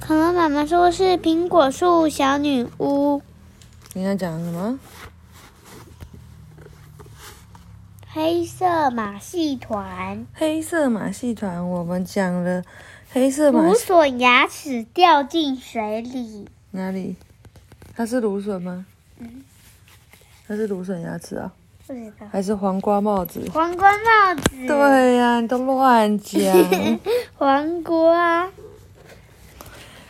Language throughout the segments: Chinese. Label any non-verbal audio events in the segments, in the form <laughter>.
恐龙妈妈说是苹果树小女巫。你要讲什么？黑色马戏团。黑色马戏团，我们讲了黑色马芦戏笋牙齿掉进水里。哪里？它是芦笋吗？它是芦笋牙齿啊，不知道。还是黄瓜帽子？黄瓜帽子。。对呀、你都乱讲。<laughs> 黄瓜。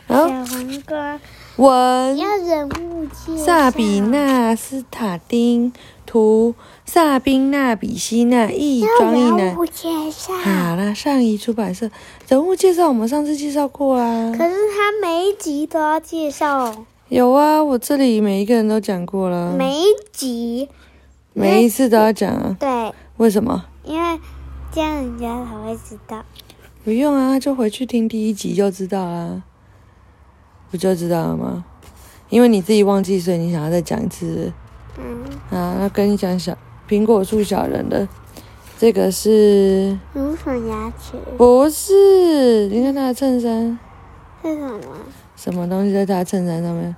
然后小黄瓜。文要人物介绍。萨比娜斯塔丁图萨宾娜比西娜译要庄一男。人物介绍。好啦，上一出版社人物介绍我们上次介绍过啊。可是他每一集都要介绍，有啊，我这里每一个人都讲过了，每一集。每一次都要讲啊。对，为什么？因为这样人家才会知道。不用啊，就回去听第一集就知道啦，不就知道了吗？因为你自己忘记，所以你想要再讲一次嗯，啊。那跟你讲小苹果树小人的，这个是芦笋牙齿不是？你看他的衬衫，是什么？什么东西在他的衬衫上面？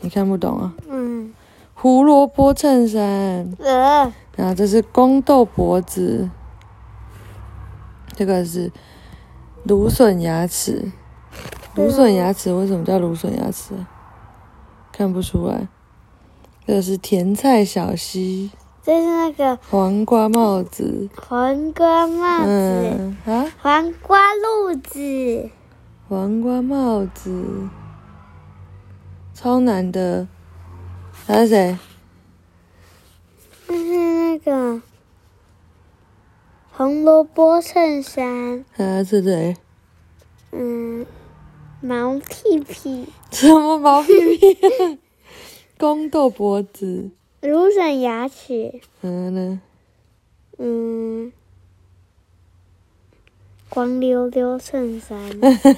你看不懂啊？嗯，胡萝卜衬衫，呃，然后这是宫斗脖子，这个是芦笋牙齿。芦笋牙齿为什么叫芦笋牙齿啊？看不出来。这是甜菜小溪，这是那个黄瓜帽子，黄瓜帽子，嗯啊，黄瓜路子，黄瓜帽子，超难的。还是谁？这是那个红萝卜衬衫，还是谁？嗯，毛屁屁，什么毛屁屁？<laughs> 宫斗脖子，芦笋牙齿，嗯呢？嗯，光溜溜衬衫，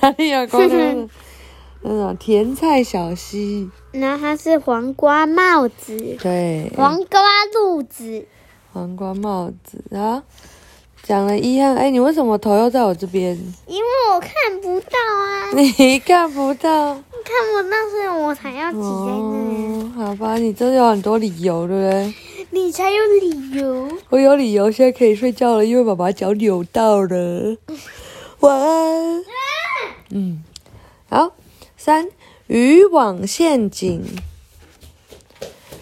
哪里有光溜？那 <laughs> 种甜菜小溪，然后它是黄瓜帽子，对，黄瓜路子，黄瓜帽子啊。讲了一样，哎，你为什么头又在我这边？因为我看不到啊，<laughs> 你看不到看不到，所以我才要挤在那里。哦，好吧，你真的有很多理由，对不对？你才有理由。我有理由，现在可以睡觉了，因为爸爸脚扭到了。<laughs> 晚安。嗯，好。三渔网陷阱。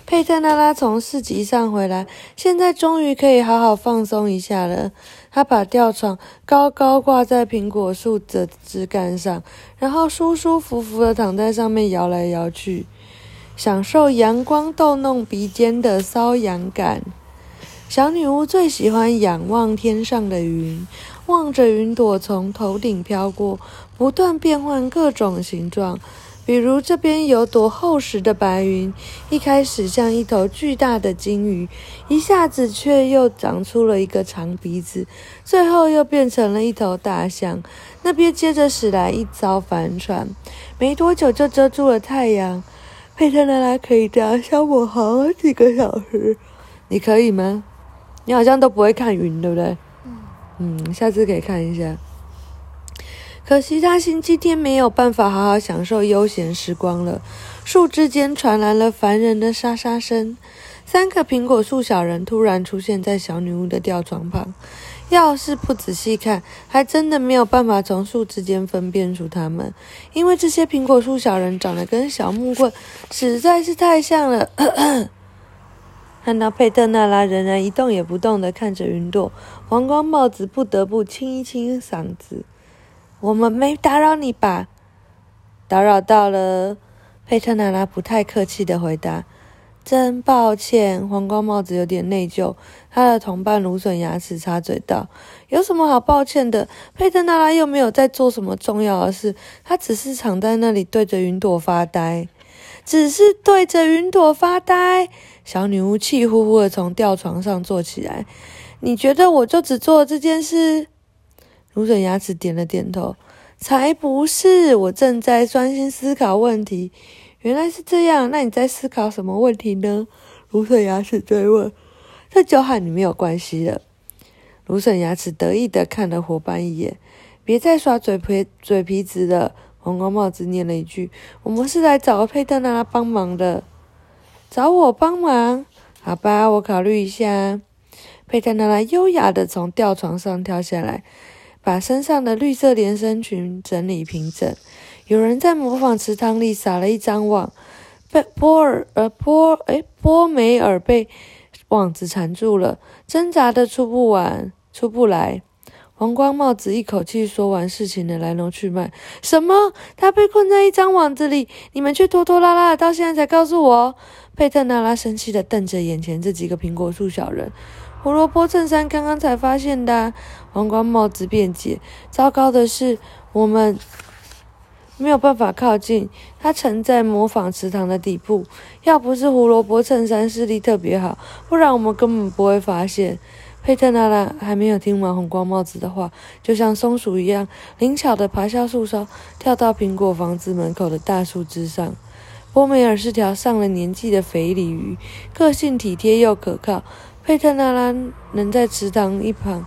佩特拉拉从市集上回来，现在终于可以好好放松一下了。她把吊床高高挂在苹果树的枝干上，然后舒舒服服的躺在上面摇来摇去，享受阳光逗弄鼻尖的瘙痒感。小女巫最喜欢仰望天上的云，望着云朵从头顶飘过，不断变换各种形状。比如这边有朵厚实的白云，一开始像一头巨大的金鱼，一下子却又长出了一个长鼻子，最后又变成了一头大象。那边接着驶来一艘帆船，没多久就遮住了太阳。佩特拉拉可以这样消磨好几个小时，你可以吗？你好像都不会看云，对不对？嗯，下次可以看一下。可惜他星期天没有办法好好享受悠闲时光了。树枝间传来了烦人的沙沙声。三个苹果树小人突然出现在小女巫的吊床旁。要是不仔细看，还真的没有办法从树枝间分辨出他们，因为这些苹果树小人长得跟小木棍实在是太像了。<coughs> 看到佩特娜拉仍然一动也不动地看着云朵，黄光帽子不得不清一清嗓子。我们没打扰你吧？打扰到了。佩特娜拉不太客气的回答：“真抱歉。”黄光帽子有点内疚。他的同伴芦笋牙齿插嘴道：“有什么好抱歉的？佩特娜拉又没有在做什么重要的事，她只是躺在那里对着云朵发呆，只是对着云朵发呆。”小女巫气呼呼的从吊床上坐起来：“你觉得我就只做了这件事？”芦笋牙齿点了点头。才不是！我正在专心思考问题。原来是这样，那你在思考什么问题呢？芦笋牙齿追问。这就和你没有关系了。芦笋牙齿得意的看了伙伴一眼。别再耍嘴皮嘴皮子了。黄光帽子念了一句：“我们是来找佩特娜拉帮忙的。”找我帮忙？好吧，我考虑一下。佩特娜拉优雅的从吊床上跳下来，把身上的绿色连身裙整理平整。有人在模仿池塘里撒了一张网，被波尔呃波哎波梅尔被网子缠住了，挣扎的出不完出不来。黄光帽子一口气说完事情的来龙去脉。什么？他被困在一张网子里，你们却拖拖拉拉到现在才告诉我？佩特娜拉生气的瞪着眼前这几个苹果树小人。胡萝卜衬衫刚刚才发现的。黄光帽子辩解。糟糕的是，我们。没有办法靠近，它沉在模仿池塘的底部。要不是胡萝卜衬衫视力特别好，不然我们根本不会发现。佩特娜拉还没有听完红光帽子的话，就像松鼠一样灵巧地爬下树梢，跳到苹果房子门口的大树枝上。波梅尔是条上了年纪的肥鲤鱼，个性体贴又可靠。佩特娜拉能在池塘一旁。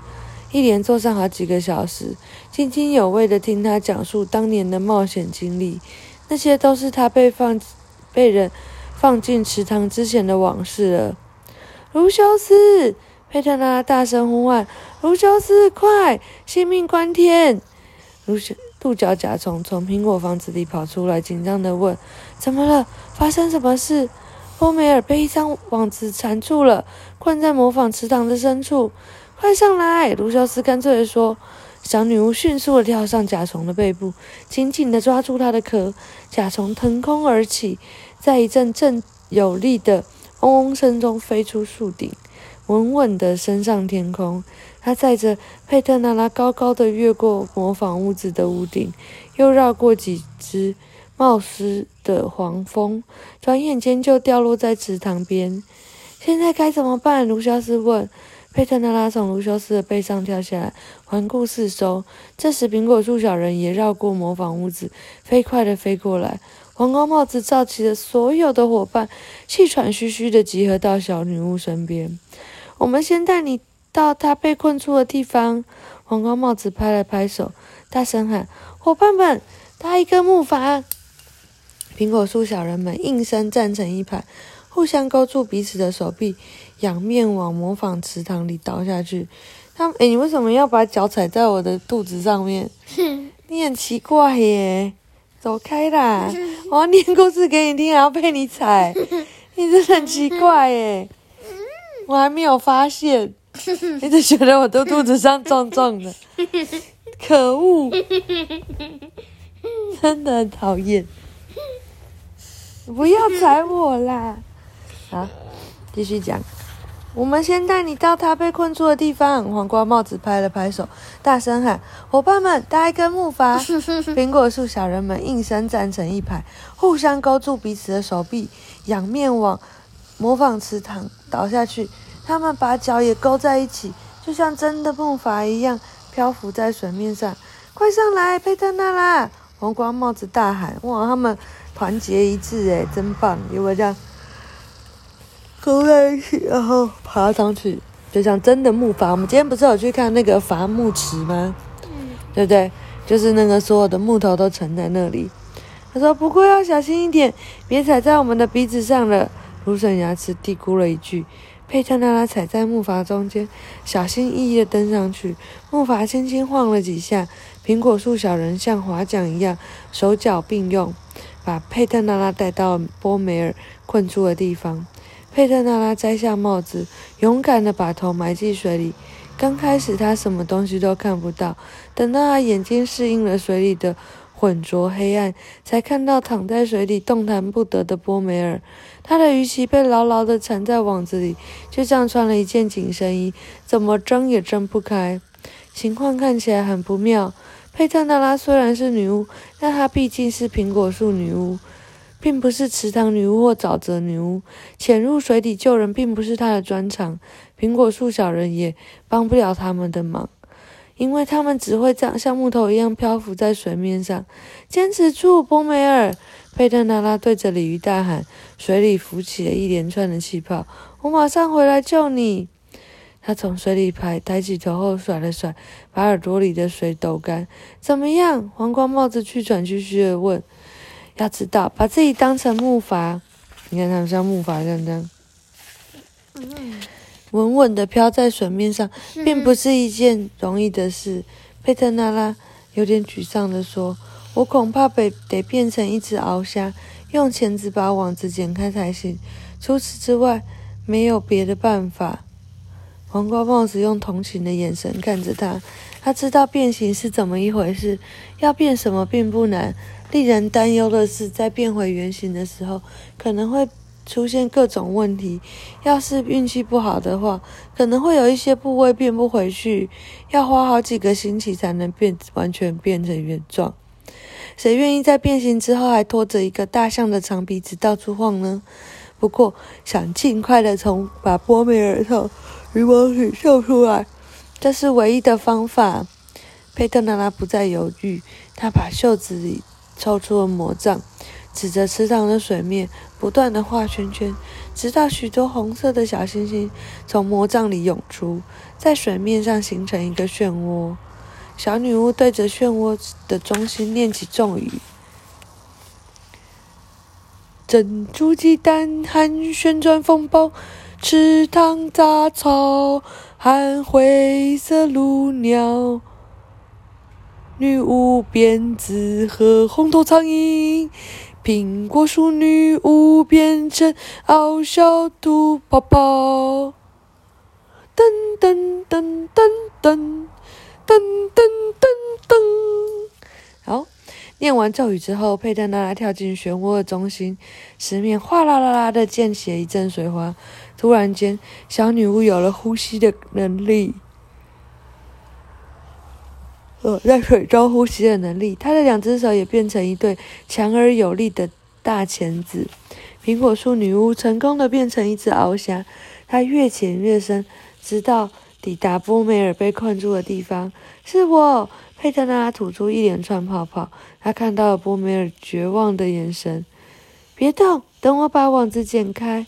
一连坐上好几个小时，津津有味地听他讲述当年的冒险经历。那些都是他被放、被人放进池塘之前的往事了。卢修斯，佩特拉大声呼唤：“卢修斯，快！性命关天！”卢修鹿角甲虫从苹果房子里跑出来，紧张地问：“怎么了？发生什么事？”波梅尔被一张网子缠住了，困在模仿池塘的深处。快上来！卢修斯干脆地说。小女巫迅速地跳上甲虫的背部，紧紧地抓住它的壳。甲虫腾空而起，在一阵阵有力的嗡嗡声中飞出树顶，稳稳地升上天空。它载着佩特娜拉高高的越过模仿屋子的屋顶，又绕过几只冒失的黄蜂，转眼间就掉落在池塘边。现在该怎么办？卢修斯问。佩特纳拉从卢修斯的背上跳下来，环顾四周。这时，苹果树小人也绕过模仿屋子，飞快地飞过来。黄光帽子召集了所有的伙伴，气喘吁吁地集合到小女巫身边。我们先带你到她被困住的地方。黄光帽子拍了拍手，大声喊：“伙伴们，搭一个木筏！”苹果树小人们应声站成一排，互相勾住彼此的手臂。仰面往模仿池塘里倒下去。他们，哎，你为什么要把脚踩在我的肚子上面？你很奇怪耶！走开啦！<laughs> 我要念故事给你听，还要被你踩，<laughs> 你真的很奇怪耶！我还没有发现，<laughs> 一直觉得我的肚子上重重的，可恶！真的很讨厌！不要踩我啦！好，继续讲。我们先带你到他被困住的地方。黄瓜帽子拍了拍手，大声喊：“伙伴们，搭一根木筏！” <laughs> 苹果树小人们应声站成一排，互相勾住彼此的手臂，仰面往模仿池塘倒下去。他们把脚也勾在一起，就像真的木筏一样漂浮在水面上。快上来，佩特娜拉！黄瓜帽子大喊：“哇，他们团结一致，诶，真棒！有没有这样？”勾在一起，然后爬上去，就像真的木筏。我们今天不是有去看那个伐木池吗？嗯，对不对？就是那个所有的木头都沉在那里。他说：“不过要小心一点，别踩在我们的鼻子上了。”芦笋牙齿嘀咕了一句。佩特娜拉踩在木筏中间，小心翼翼地登上去。木筏轻轻晃了几下，苹果树小人像划桨一样，手脚并用，把佩特娜拉带到波梅尔困住的地方。佩特娜拉摘下帽子，勇敢地把头埋进水里。刚开始，她什么东西都看不到。等到她眼睛适应了水里的浑浊黑暗，才看到躺在水里动弹不得的波梅尔。他的鱼鳍被牢牢地缠在网子里，就像穿了一件紧身衣，怎么挣也挣不开。情况看起来很不妙。佩特娜拉虽然是女巫，但她毕竟是苹果树女巫。并不是池塘女巫或沼泽女巫，潜入水底救人并不是她的专长。苹果树小人也帮不了他们的忙，因为他们只会像像木头一样漂浮在水面上。坚持住，波梅尔！佩特娜拉对着鲤鱼大喊。水里浮起了一连串的气泡。我马上回来救你。他从水里排抬起头后甩了甩，把耳朵里的水抖干。怎么样？黄瓜帽子气喘吁吁地问。要知道，把自己当成木筏，你看他们像木筏这样，稳稳地飘在水面上，并不是一件容易的事。佩特纳拉有点沮丧地说：“我恐怕得得变成一只鳌虾，用钳子把网子剪开才行。除此之外，没有别的办法。”黄瓜帽子用同情的眼神看着他，他知道变形是怎么一回事，要变什么并不难。令人担忧的是，在变回原形的时候，可能会出现各种问题。要是运气不好的话，可能会有一些部位变不回去，要花好几个星期才能变完全变成原状。谁愿意在变形之后还拖着一个大象的长鼻子到处晃呢？不过，想尽快的从把波梅尔头渔网里救出来，这是唯一的方法。佩特纳拉不再犹豫，她把袖子里。抽出了魔杖，指着池塘的水面，不断的画圈圈，直到许多红色的小星星从魔杖里涌出，在水面上形成一个漩涡。小女巫对着漩涡的中心念起咒语：“珍珠鸡蛋和旋转风暴，池塘杂草和灰色鹭鸟。”女巫辫子和红头苍蝇，苹果树女巫变成傲笑兔泡泡。噔噔噔噔噔噔噔噔噔。好，念完咒语之后，佩特娜拉跳进漩涡的中心，石面哗啦啦啦的溅起一阵水花。突然间，小女巫有了呼吸的能力。呃，在水中呼吸的能力，她的两只手也变成一对强而有力的大钳子。苹果树女巫成功的变成一只翱翔。她越潜越深，直到抵达波梅尔被困住的地方。是我，佩特拉吐出一连串泡泡。她看到了波梅尔绝望的眼神。别动，等我把网子剪开。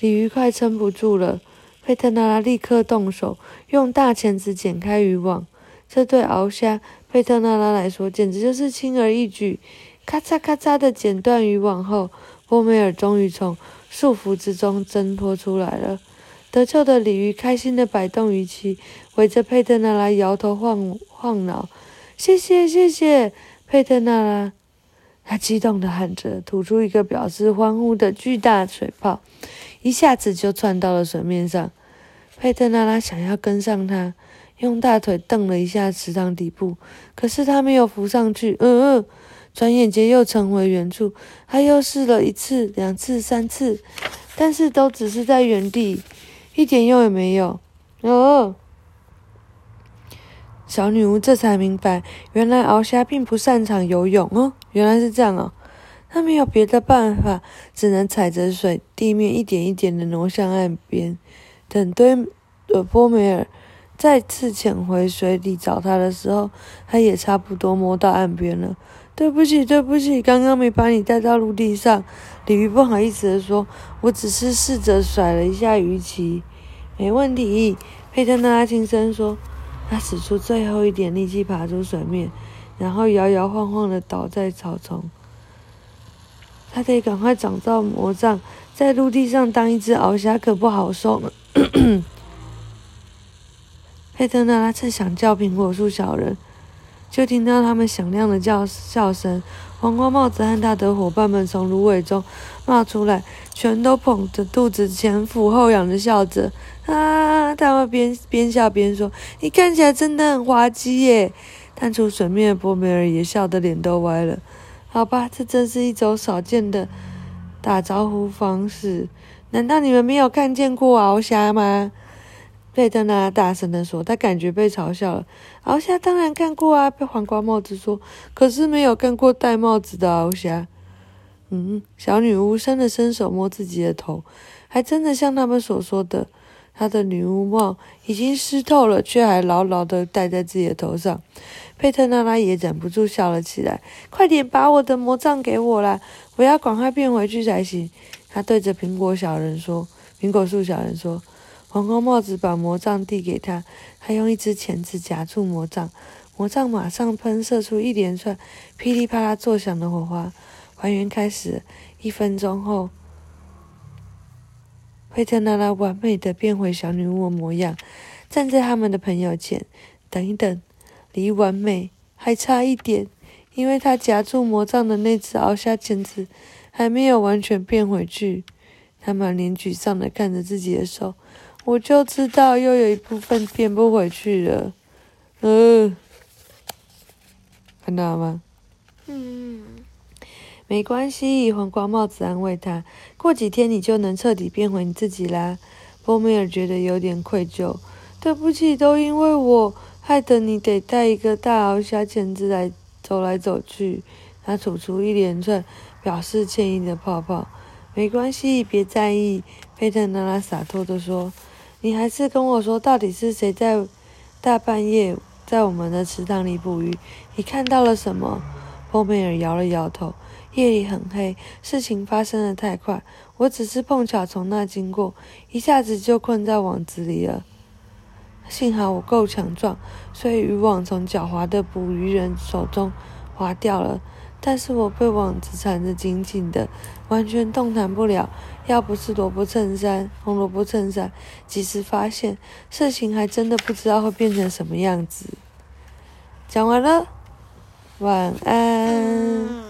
鲤鱼快撑不住了。佩特纳拉立刻动手，用大钳子剪开渔网。这对鳌虾佩特纳拉来说简直就是轻而易举，咔嚓咔嚓的剪断渔网后，波梅尔终于从束缚之中挣脱出来了。得救的鲤鱼开心的摆动鱼鳍，围着佩特纳拉摇头晃晃脑。谢谢谢谢，佩特纳拉！他激动地喊着，吐出一个表示欢呼的巨大水泡，一下子就窜到了水面上。佩特拉拉想要跟上他。用大腿蹬了一下池塘底部，可是他没有浮上去。嗯嗯，转眼间又沉回原处。他又试了一次、两次、三次，但是都只是在原地，一点用也没有。哦，小女巫这才明白，原来鳌虾并不擅长游泳哦。原来是这样哦。他没有别的办法，只能踩着水地面一点一点的挪向岸边。等堆呃波梅尔。再次潜回水里找他的时候，他也差不多摸到岸边了。对不起，对不起，刚刚没把你带到陆地上。鲤鱼不好意思地说：“我只是试着甩了一下鱼鳍。”没问题，佩特纳拉轻声说。他使出最后一点力气爬出水面，然后摇摇晃晃地倒在草丛。他得赶快找到魔杖，在陆地上当一只鳌虾可不好受呢。<coughs> 佩特纳拉正想叫苹果树小人，就听到他们响亮的叫笑声。黄瓜帽子和他的伙伴们从芦苇中冒出来，全都捧着肚子前俯后仰的笑着。啊！他们边边笑边说：“你看起来真的很滑稽耶！”探出水面的波梅尔也笑得脸都歪了。好吧，这真是一种少见的打招呼方式。难道你们没有看见过鳌虾吗？贝特纳大声地说：“他感觉被嘲笑了。”鳌虾当然看过啊，被黄瓜帽子说：“可是没有看过戴帽子的鳌虾。”嗯，小女巫伸了伸手摸自己的头，还真的像他们所说的，他的女巫帽已经湿透了，却还牢牢地戴在自己的头上。佩特纳拉也忍不住笑了起来：“快点把我的魔杖给我啦！我要赶快变回去才行。”他对着苹果小人说：“苹果树小人说。”黄光帽子把魔杖递给他，他用一只钳子夹住魔杖，魔杖马上喷射出一连串噼里啪啦作响的火花。还原开始，一分钟后，佩特娜拉完美的变回小女巫的模样，站在他们的朋友前。等一等，离完美还差一点，因为他夹住魔杖的那只凹下钳子还没有完全变回去。他满脸沮丧的看着自己的手。我就知道又有一部分变不回去了，嗯，看到了吗？嗯，没关系，黄瓜帽子安慰他，过几天你就能彻底变回你自己啦。波米尔觉得有点愧疚，对不起，都因为我害得你得带一个大鳌虾钳子来走来走去。他吐出一连串表示歉意的泡泡。没关系，别在意。佩特娜拉洒脱地说。你还是跟我说，到底是谁在大半夜在我们的池塘里捕鱼？你看到了什么？波米尔摇了摇头。夜里很黑，事情发生的太快，我只是碰巧从那经过，一下子就困在网子里了。幸好我够强壮，所以渔网从狡猾的捕鱼人手中滑掉了。但是我被网子缠得紧紧的，完全动弹不了。要不是萝卜衬衫，红萝卜衬衫，及时发现，事情还真的不知道会变成什么样子。讲完了，晚安。